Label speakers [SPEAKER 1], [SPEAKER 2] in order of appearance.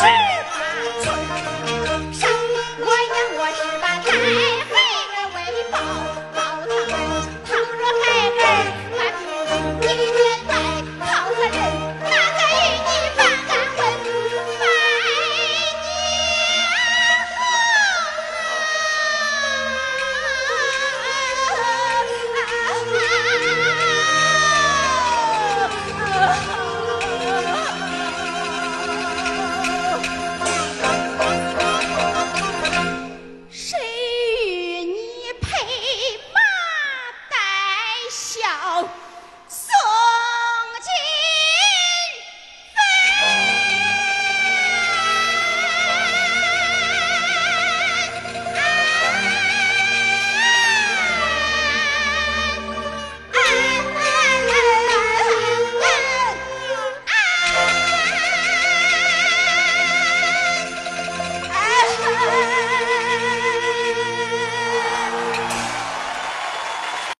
[SPEAKER 1] Shit!